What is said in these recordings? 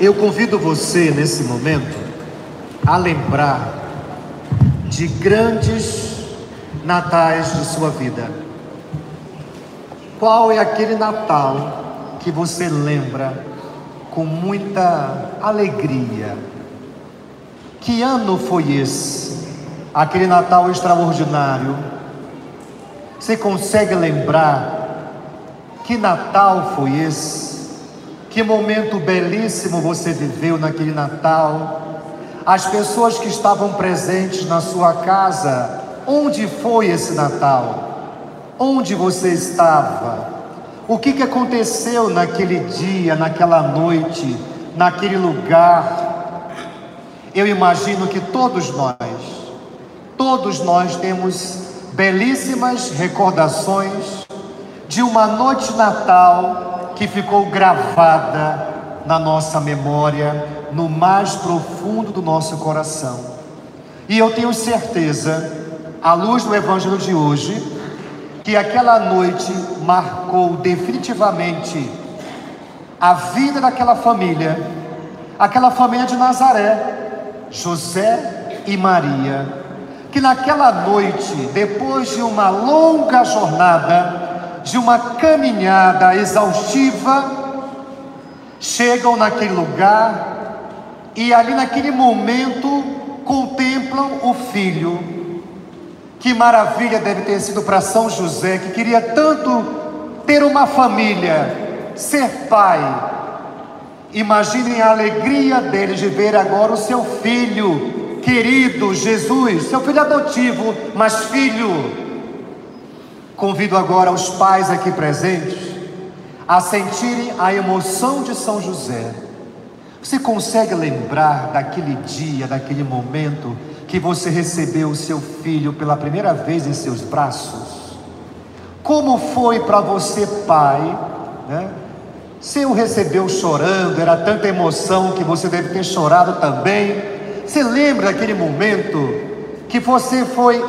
Eu convido você nesse momento a lembrar de grandes natais de sua vida. Qual é aquele Natal que você lembra com muita alegria? Que ano foi esse? Aquele Natal extraordinário. Você consegue lembrar que Natal foi esse? Que momento belíssimo você viveu naquele Natal. As pessoas que estavam presentes na sua casa, onde foi esse Natal? Onde você estava? O que, que aconteceu naquele dia, naquela noite, naquele lugar? Eu imagino que todos nós, todos nós temos belíssimas recordações de uma noite natal que ficou gravada na nossa memória, no mais profundo do nosso coração. E eu tenho certeza, à luz do Evangelho de hoje, que aquela noite marcou definitivamente a vida daquela família, aquela família de Nazaré, José e Maria, que naquela noite, depois de uma longa jornada, de uma caminhada exaustiva, chegam naquele lugar e ali naquele momento contemplam o filho. Que maravilha deve ter sido para São José, que queria tanto ter uma família, ser pai. Imaginem a alegria dele de ver agora o seu filho querido, Jesus, seu filho adotivo, mas filho Convido agora os pais aqui presentes a sentirem a emoção de São José. Você consegue lembrar daquele dia, daquele momento que você recebeu o seu filho pela primeira vez em seus braços? Como foi para você, pai? Né? Você o recebeu chorando, era tanta emoção que você deve ter chorado também. Você lembra daquele momento que você foi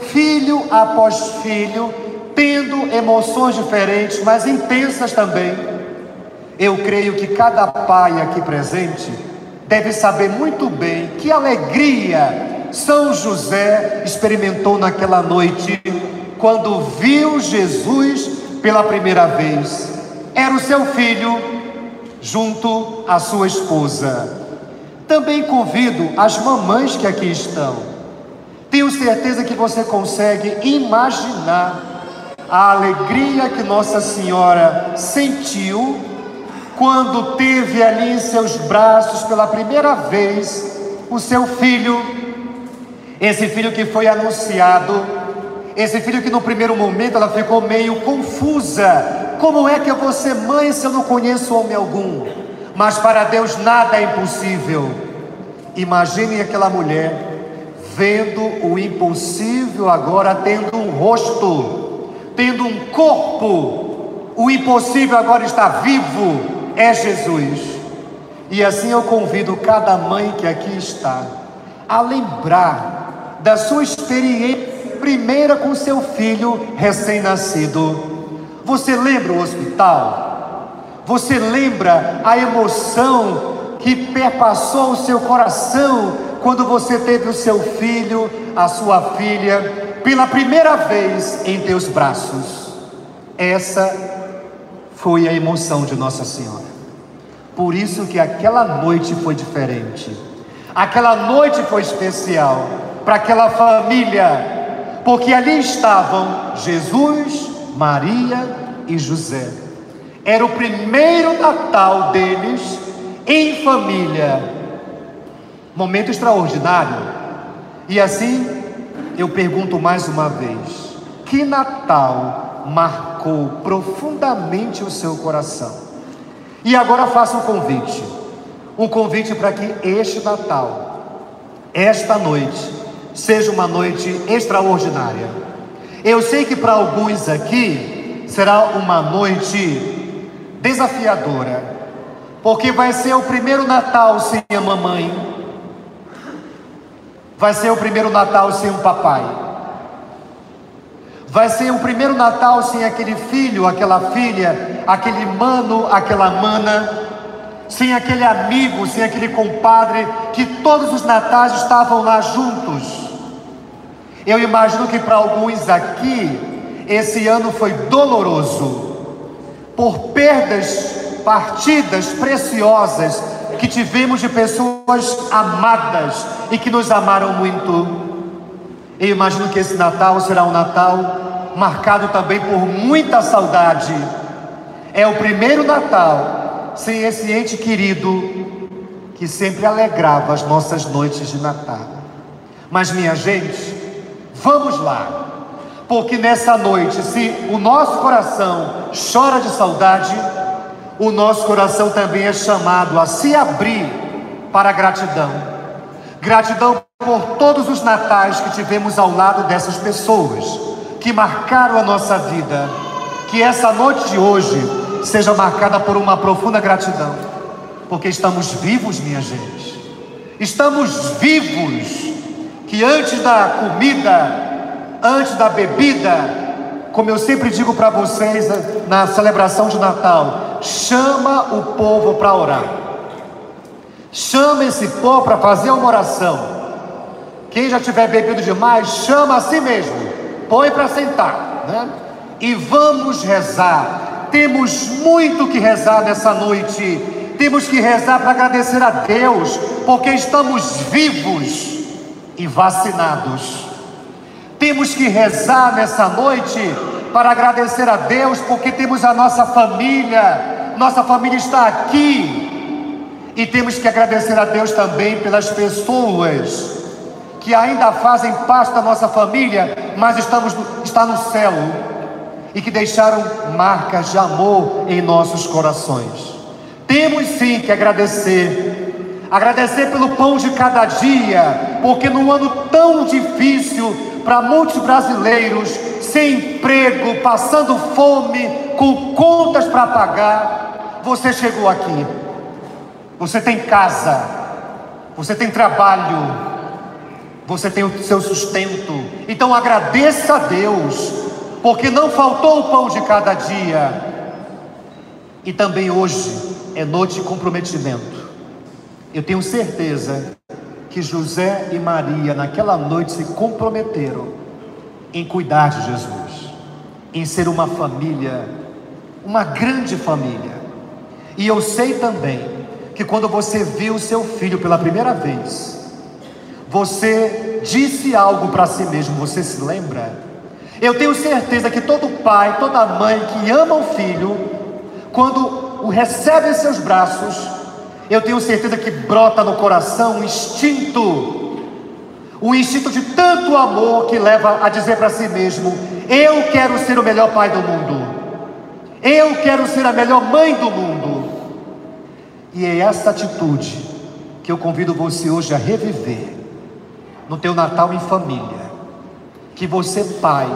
filho após filho tendo emoções diferentes, mas intensas também. Eu creio que cada pai aqui presente deve saber muito bem que alegria São José experimentou naquela noite quando viu Jesus pela primeira vez. Era o seu filho junto à sua esposa. Também convido as mamães que aqui estão. Tenho certeza que você consegue imaginar a alegria que Nossa Senhora sentiu quando teve ali em seus braços pela primeira vez o seu filho, esse filho que foi anunciado, esse filho que no primeiro momento ela ficou meio confusa: como é que eu vou ser mãe se eu não conheço homem algum? Mas para Deus nada é impossível. Imaginem aquela mulher vendo o impossível agora tendo um rosto tendo um corpo, o impossível agora está vivo, é Jesus. E assim eu convido cada mãe que aqui está a lembrar da sua experiência primeira com seu filho recém-nascido. Você lembra o hospital? Você lembra a emoção que perpassou o seu coração quando você teve o seu filho, a sua filha pela primeira vez em teus braços. Essa foi a emoção de Nossa Senhora. Por isso que aquela noite foi diferente. Aquela noite foi especial para aquela família, porque ali estavam Jesus, Maria e José. Era o primeiro Natal deles em família. Momento extraordinário. E assim eu pergunto mais uma vez: que Natal marcou profundamente o seu coração? E agora faço um convite, um convite para que este Natal, esta noite, seja uma noite extraordinária. Eu sei que para alguns aqui será uma noite desafiadora, porque vai ser o primeiro Natal sem a mamãe, Vai ser o primeiro Natal sem um papai. Vai ser o primeiro Natal sem aquele filho, aquela filha, aquele mano, aquela mana. sem aquele amigo, sem aquele compadre que todos os natais estavam lá juntos. Eu imagino que para alguns aqui, esse ano foi doloroso, por perdas, partidas preciosas que tivemos de pessoas amadas e que nos amaram muito. Eu imagino que esse Natal será um Natal marcado também por muita saudade. É o primeiro Natal sem esse ente querido que sempre alegrava as nossas noites de Natal. Mas, minha gente, vamos lá, porque nessa noite, se o nosso coração chora de saudade, o nosso coração também é chamado a se abrir para a gratidão. Gratidão por todos os natais que tivemos ao lado dessas pessoas que marcaram a nossa vida. Que essa noite de hoje seja marcada por uma profunda gratidão, porque estamos vivos, minha gente. Estamos vivos. Que antes da comida, antes da bebida, como eu sempre digo para vocês na celebração de Natal, chama o povo para orar. Chama esse povo para fazer uma oração. Quem já tiver bebido demais, chama a si mesmo. Põe para sentar, né? E vamos rezar. Temos muito que rezar nessa noite. Temos que rezar para agradecer a Deus, porque estamos vivos e vacinados. Temos que rezar nessa noite para agradecer a Deus, porque temos a nossa família, nossa família está aqui, e temos que agradecer a Deus também pelas pessoas que ainda fazem parte da nossa família, mas estamos, está no céu, e que deixaram marcas de amor em nossos corações. Temos sim que agradecer, agradecer pelo pão de cada dia, porque num ano tão difícil, para muitos brasileiros sem emprego, passando fome, com contas para pagar, você chegou aqui. Você tem casa, você tem trabalho, você tem o seu sustento. Então agradeça a Deus, porque não faltou o pão de cada dia. E também hoje é noite de comprometimento. Eu tenho certeza que José e Maria naquela noite se comprometeram em cuidar de Jesus, em ser uma família, uma grande família. E eu sei também que quando você viu seu filho pela primeira vez, você disse algo para si mesmo, você se lembra? Eu tenho certeza que todo pai, toda mãe que ama o filho, quando o recebe em seus braços, eu tenho certeza que brota no coração um instinto, um instinto de tanto amor que leva a dizer para si mesmo: Eu quero ser o melhor pai do mundo, eu quero ser a melhor mãe do mundo. E é essa atitude que eu convido você hoje a reviver no teu Natal em família. Que você, pai,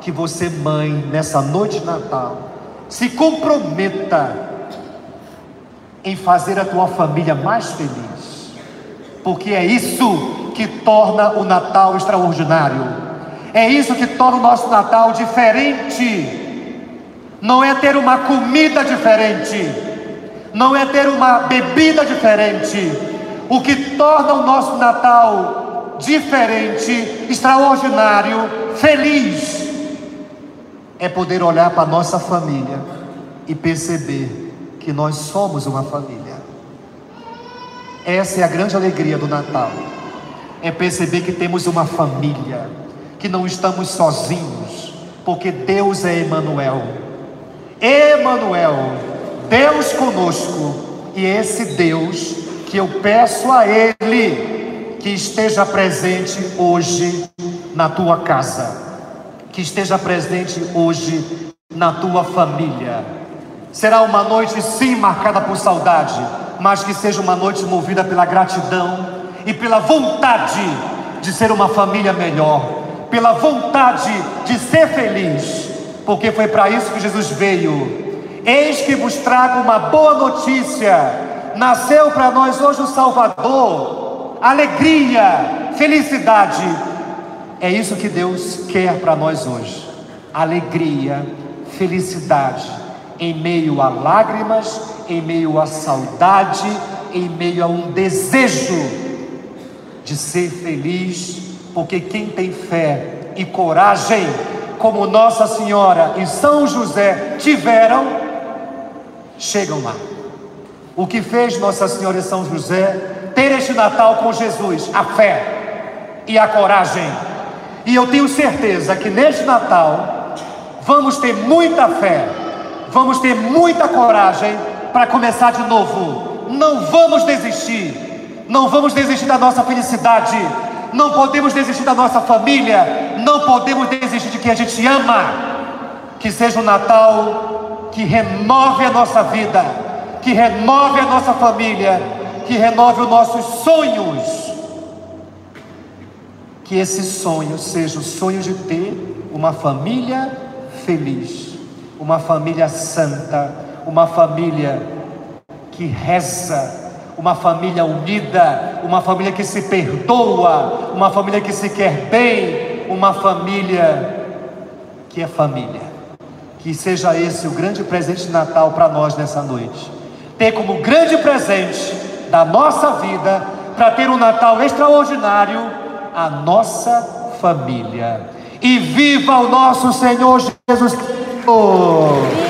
que você, mãe, nessa noite de Natal, se comprometa em fazer a tua família mais feliz, porque é isso que torna o Natal extraordinário, é isso que torna o nosso Natal diferente. Não é ter uma comida diferente, não é ter uma bebida diferente. O que torna o nosso Natal diferente, extraordinário, feliz, é poder olhar para a nossa família e perceber que nós somos uma família. Essa é a grande alegria do Natal. É perceber que temos uma família, que não estamos sozinhos, porque Deus é Emanuel. Emanuel, Deus conosco, e esse Deus que eu peço a ele que esteja presente hoje na tua casa, que esteja presente hoje na tua família Será uma noite, sim, marcada por saudade, mas que seja uma noite movida pela gratidão e pela vontade de ser uma família melhor, pela vontade de ser feliz, porque foi para isso que Jesus veio. Eis que vos trago uma boa notícia: nasceu para nós hoje o Salvador, alegria, felicidade. É isso que Deus quer para nós hoje: alegria, felicidade em meio a lágrimas, em meio a saudade, em meio a um desejo de ser feliz, porque quem tem fé e coragem, como Nossa Senhora e São José tiveram, chegam lá. O que fez Nossa Senhora e São José ter este Natal com Jesus? A fé e a coragem. E eu tenho certeza que neste Natal vamos ter muita fé, vamos ter muita coragem para começar de novo. Não vamos desistir, não vamos desistir da nossa felicidade, não podemos desistir da nossa família, não podemos desistir de quem a gente ama. Que seja um Natal que renove a nossa vida, que renove a nossa família, que renove os nossos sonhos. Que esse sonho seja o sonho de ter uma família feliz, uma família santa, uma família que reza, uma família unida, uma família que se perdoa, uma família que se quer bem, uma família que é família. Que seja esse o grande presente de Natal para nós nessa noite. Ter como grande presente da nossa vida, para ter um Natal extraordinário, a nossa família. E viva o nosso Senhor Jesus Cristo!